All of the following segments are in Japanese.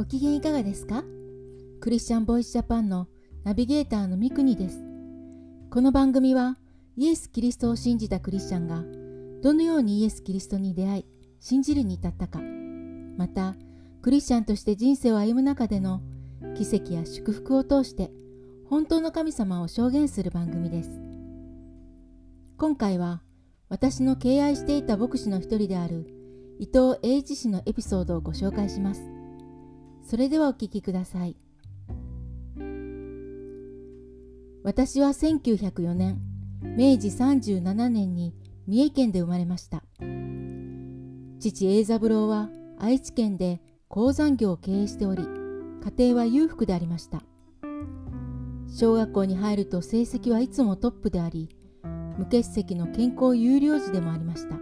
ご機嫌いかがですか？クリスチャンボイスジャパンのナビゲーターのミクニです。この番組はイエス・キリストを信じたクリスチャンがどのようにイエス・キリストに出会い信じるに至ったか。またクリスチャンとして人生を歩む中での奇跡や祝福を通して本当の神様を証言する番組です。今回は私の敬愛していた牧師の一人である伊藤英一氏のエピソードをご紹介します。それではお聞きください。私は1904年明治37年に三重県で生まれました。父栄三郎は愛知県で鉱山業を経営しており家庭は裕福でありました。小学校に入ると成績はいつもトップであり無欠席の健康有料児でもありました。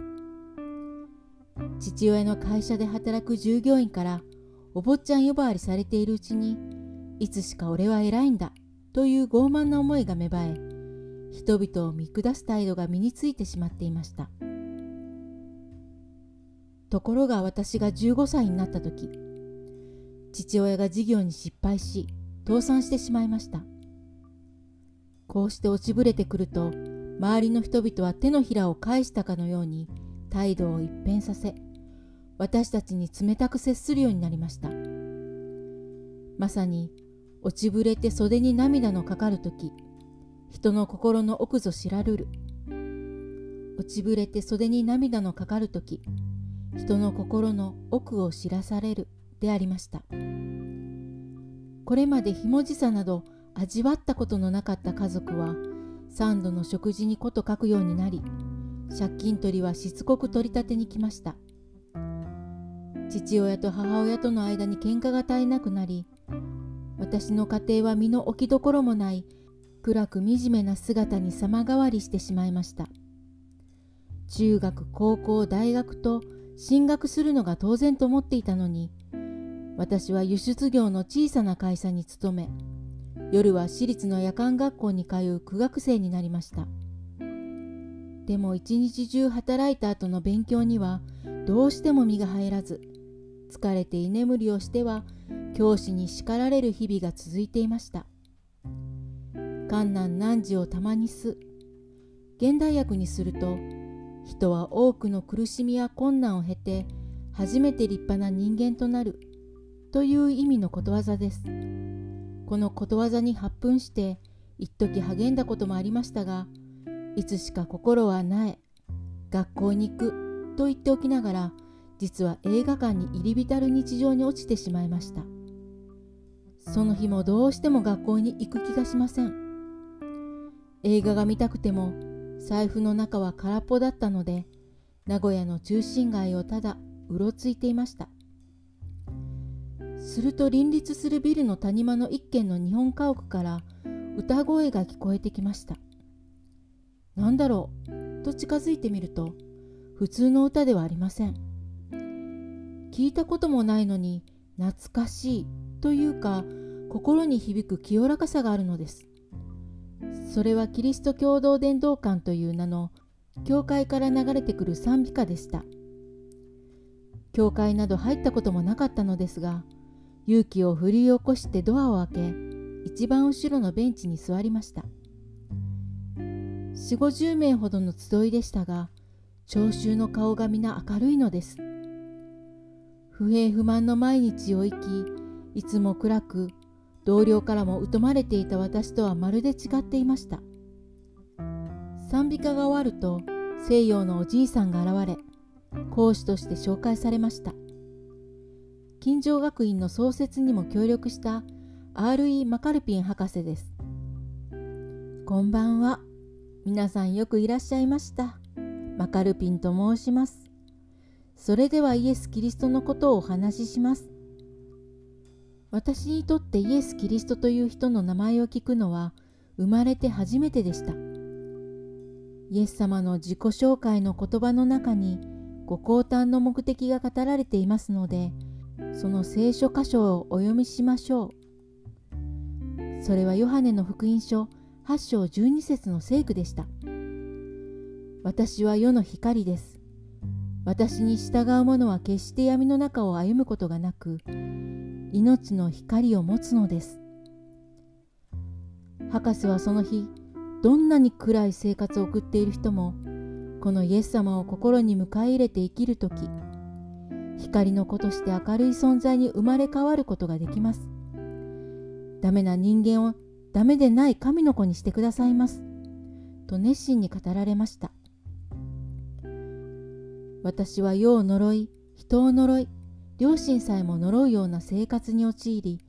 父親の会社で働く従業員からお坊ちゃん呼ばわりされているうちにいつしか俺は偉いんだという傲慢な思いが芽生え人々を見下す態度が身についてしまっていました。ところが私が15歳になった時父親が事業に失敗し倒産してしまいました。こうして落ちぶれてくると周りの人々は手のひらを返したかのように態度を一変させ私たちに冷たく接するようになりました。まさに落ちぶれて袖に涙のかかる時人の心の奥ぞ知らるる。落ちぶれて袖に涙のかかる時人の心の奥を知らされるでありました。これまでひもじさなど味わったことのなかった家族は三度の食事にこと書くようになり借金取りはしつこく取り立てに来ました。父親と母親との間に喧嘩が絶えなくなり私の家庭は身の置きどころもない暗く惨めな姿に様変わりしてしまいました。中学高校大学と進学するのが当然と思っていたのに私は輸出業の小さな会社に勤め夜は私立の夜間学校に通う苦学生になりました。でも一日中働いた後の勉強にはどうしても身が入らず疲れて居眠りをしては教師に叱られる日々が続いていました。観難難事をたまにす現代訳にすると人は多くの苦しみや困難を経て初めて立派な人間となるという意味のことわざです。このことわざに発奮して一時励んだこともありましたがいつしか心はなえ学校に行くと言っておきながら実は映画館に入り浸る日常に落ちてしまいましたその日もどうしても学校に行く気がしません映画が見たくても財布の中は空っぽだったので名古屋の中心街をただうろついていましたすると林立するビルの谷間の一軒の日本家屋から歌声が聞こえてきました。なんだろう？と近づいてみると普通の歌ではありません。聞いたこともないのに懐かしいというか心に響く清らかさがあるのです。それはキリスト共同伝道館という名の教会から流れてくる賛美歌でした。教会など入ったこともなかったのですが勇気を振り起こしてドアを開け一番後ろのベンチに座りました4 5 0名ほどの集いでしたが聴衆の顔が皆明るいのです不平不満の毎日を生きいつも暗く同僚からも疎まれていた私とはまるで違っていました賛美歌が終わると西洋のおじいさんが現れ講師として紹介されました金城学院の創設にも協力した R.E. マカルピン博士です。こんばんは。皆さんよくいらっしゃいました。マカルピンと申します。それではイエス・キリストのことをお話しします。私にとってイエス・キリストという人の名前を聞くのは生まれて初めてでした。イエス様の自己紹介の言葉の中にご降誕の目的が語られていますので、その聖書箇所をお読みしましょう。それはヨハネの福音書8章12節の聖句でした。私は世の光です。私に従う者は決して闇の中を歩むことがなく、命の光を持つのです。博士はその日どんなに暗い生活を送っている人もこのイエス様を心に迎え入れて生きる時光の子として明るい存在に生まれ変わることができます。ダメな人間をダメでない神の子にしてくださいます。と熱心に語られました。私は世を呪い人を呪い両親さえも呪うような生活に陥り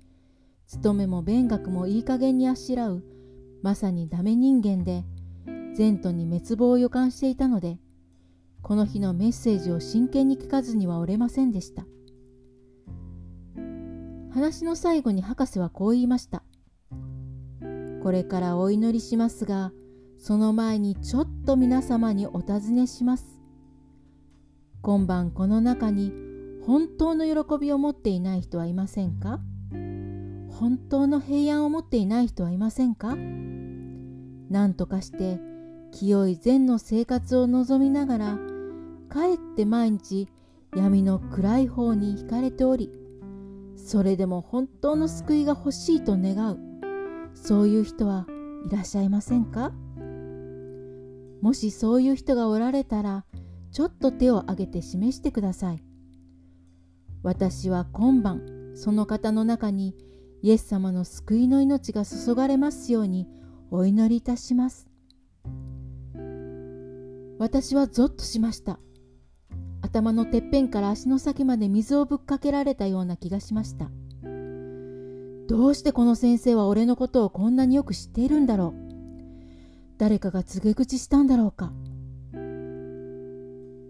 勤めも勉学もいい加減にあしらうまさにダメ人間で前途に滅亡を予感していたのでこの日のメッセージを真剣に聞かずにはおれませんでした。話の最後に博士はこう言いました。これからお祈りしますがその前にちょっと皆様にお尋ねします。今晩この中に本当の喜びを持っていない人はいませんか？本当の平安を持っていない人はいませんか？何とかして清い善の生活を望みながらかえって毎日闇の暗い方に惹かれておりそれでも本当の救いが欲しいと願うそういう人はいらっしゃいませんか？もしそういう人がおられたらちょっと手を挙げて示してください。私は今晩その方の中にイエス様の救いの命が注がれますようにお祈りいたします。私はゾッとしました。頭のてっぺんから足の先まで水をぶっかけられたような気がしました。どうしてこの先生は俺のことをこんなによく知っているんだろう。誰かが告げ口したんだろうか。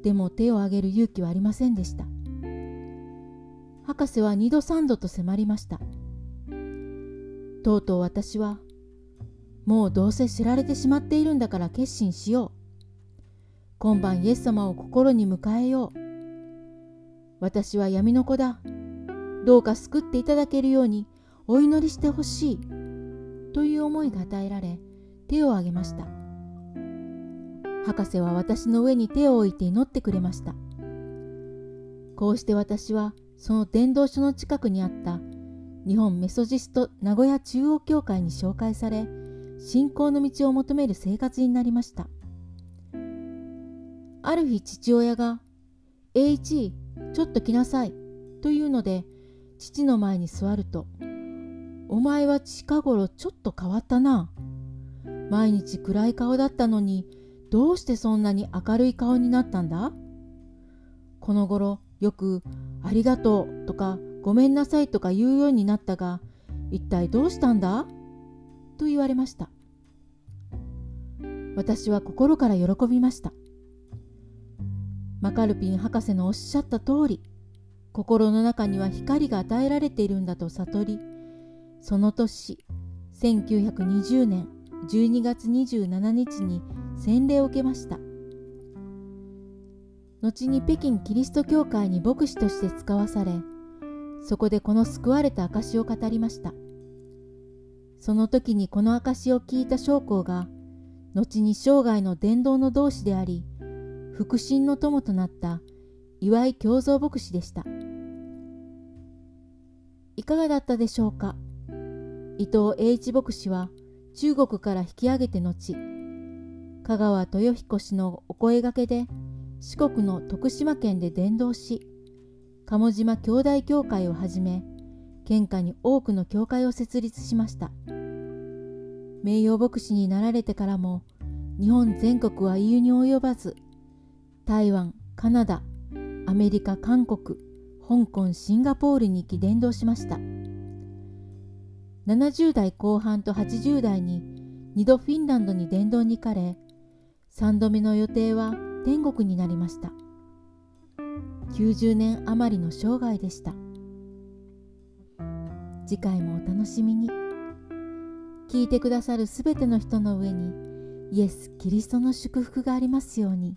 でも手を挙げる勇気はありませんでした博士は二度三度と迫りましたとうとう私はもうどうせ知られてしまっているんだから決心しよう今晩イエス様を心に迎えよう。私は闇の子だ。どうか救っていただけるようにお祈りしてほしい。という思いが与えられ、手を挙げました。博士は私の上に手を置いて祈ってくれました。こうして私はその伝道所の近くにあった日本メソジスト名古屋中央教会に紹介され信仰の道を求める生活になりました。ある日父親が「栄一ちょっと来なさい」というので父の前に座ると「お前は近頃ちょっと変わったな」毎日暗い顔だったのにどうしてそんなに明るい顔になったんだ？この頃よく「ありがとう」とか「ごめんなさい」とか言うようになったが一体どうしたんだ？と言われました。私は心から喜びました。マカルピン博士のおっしゃった通り心の中には光が与えられているんだと悟りその年1920年12月27日に洗礼を受けました。後に北京キリスト教会に牧師として使わされそこでこの救われた証を語りました。その時にこの証を聞いた将校が後に生涯の伝道の同志であり腹心の友となった岩井京三牧師でした。いかがだったでしょうか？伊藤栄一牧師は中国から引き上げて後香川豊彦氏のお声がけで四国の徳島県で伝道し鴨島兄弟教会をはじめ県下に多くの教会を設立しました。名誉牧師になられてからも日本全国は言うに及ばず台湾カナダアメリカ韓国香港シンガポールに行き伝道しました。70代後半と80代に2度フィンランドに伝道に行かれ3度目の予定は天国になりました。90年余りの生涯でした。次回もお楽しみに。聞いてくださるすべての人の上にイエス・キリストの祝福がありますように。